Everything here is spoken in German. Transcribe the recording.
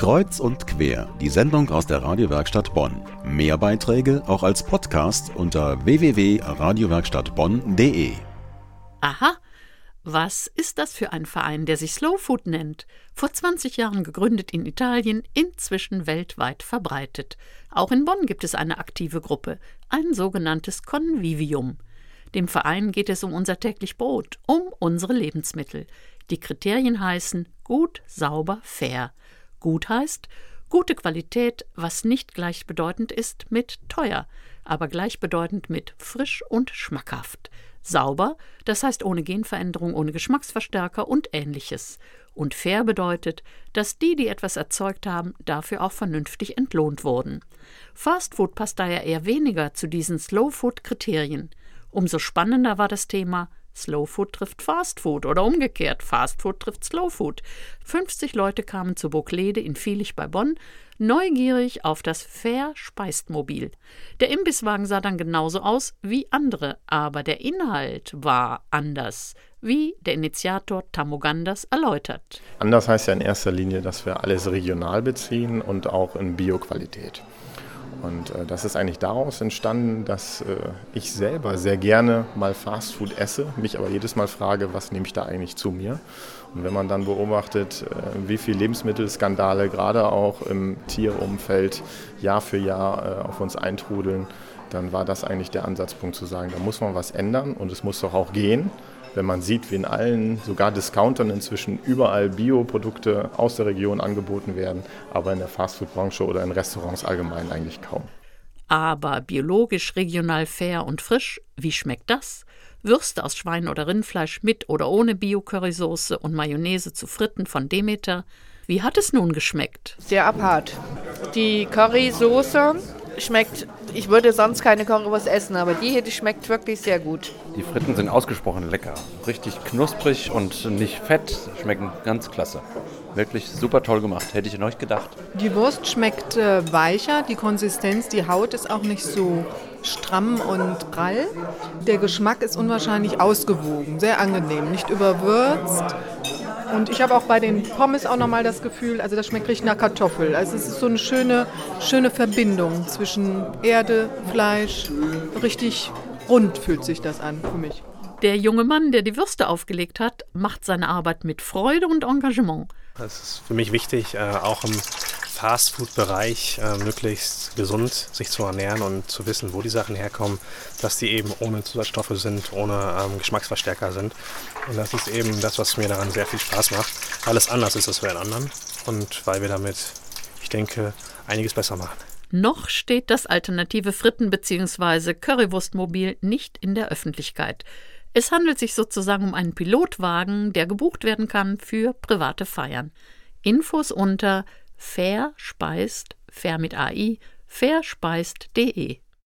Kreuz und quer, die Sendung aus der Radiowerkstatt Bonn. Mehr Beiträge auch als Podcast unter www.radiowerkstattbonn.de. Aha, was ist das für ein Verein, der sich Slow Food nennt? Vor 20 Jahren gegründet in Italien, inzwischen weltweit verbreitet. Auch in Bonn gibt es eine aktive Gruppe, ein sogenanntes Convivium. Dem Verein geht es um unser täglich Brot, um unsere Lebensmittel. Die Kriterien heißen gut, sauber, fair. Gut heißt gute Qualität, was nicht gleichbedeutend ist mit teuer, aber gleichbedeutend mit frisch und schmackhaft. Sauber, das heißt ohne Genveränderung, ohne Geschmacksverstärker und ähnliches. Und fair bedeutet, dass die, die etwas erzeugt haben, dafür auch vernünftig entlohnt wurden. Fastfood passt daher eher weniger zu diesen Slow-Food-Kriterien. Umso spannender war das Thema Slow Food trifft Fast Food oder umgekehrt, Fast Food trifft Slow Food. 50 Leute kamen zu Burglede in Vielig bei Bonn, neugierig auf das Fair-Speistmobil. Der Imbisswagen sah dann genauso aus wie andere, aber der Inhalt war anders, wie der Initiator Tamogandas erläutert. Anders heißt ja in erster Linie, dass wir alles regional beziehen und auch in Bioqualität. Und äh, das ist eigentlich daraus entstanden, dass äh, ich selber sehr gerne mal Fastfood esse, mich aber jedes Mal frage, was nehme ich da eigentlich zu mir? Und wenn man dann beobachtet, äh, wie viele Lebensmittelskandale gerade auch im Tierumfeld Jahr für Jahr äh, auf uns eintrudeln, dann war das eigentlich der Ansatzpunkt zu sagen, da muss man was ändern und es muss doch auch gehen wenn man sieht, wie in allen, sogar Discountern inzwischen überall Bioprodukte aus der Region angeboten werden, aber in der Fastfood-Branche oder in Restaurants allgemein eigentlich kaum. Aber biologisch, regional fair und frisch, wie schmeckt das? Würste aus Schwein oder Rindfleisch mit oder ohne Bio-Currysoße und Mayonnaise zu Fritten von Demeter. Wie hat es nun geschmeckt? Sehr apart. Die Currysoße schmeckt, ich würde sonst keine Currywurst essen, aber die hier, die schmeckt wirklich sehr gut. Die Fritten sind ausgesprochen lecker. Richtig knusprig und nicht fett. Schmecken ganz klasse. Wirklich super toll gemacht. Hätte ich noch nicht gedacht. Die Wurst schmeckt äh, weicher, die Konsistenz, die Haut ist auch nicht so stramm und prall. Der Geschmack ist unwahrscheinlich ausgewogen, sehr angenehm, nicht überwürzt. Und ich habe auch bei den Pommes auch nochmal das Gefühl, also das schmeckt richtig nach Kartoffel. Also es ist so eine schöne, schöne Verbindung zwischen Erde, Fleisch. Richtig rund fühlt sich das an für mich. Der junge Mann, der die Würste aufgelegt hat, macht seine Arbeit mit Freude und Engagement. Das ist für mich wichtig, äh, auch im Fastfood-Bereich äh, möglichst gesund sich zu ernähren und zu wissen, wo die Sachen herkommen, dass die eben ohne Zusatzstoffe sind, ohne ähm, Geschmacksverstärker sind. Und das ist eben das, was mir daran sehr viel Spaß macht, weil es anders ist als bei den anderen und weil wir damit, ich denke, einiges besser machen. Noch steht das alternative Fritten- bzw. Currywurstmobil nicht in der Öffentlichkeit. Es handelt sich sozusagen um einen Pilotwagen, der gebucht werden kann für private Feiern. Infos unter verspeist, fair mit AI, verspeist.de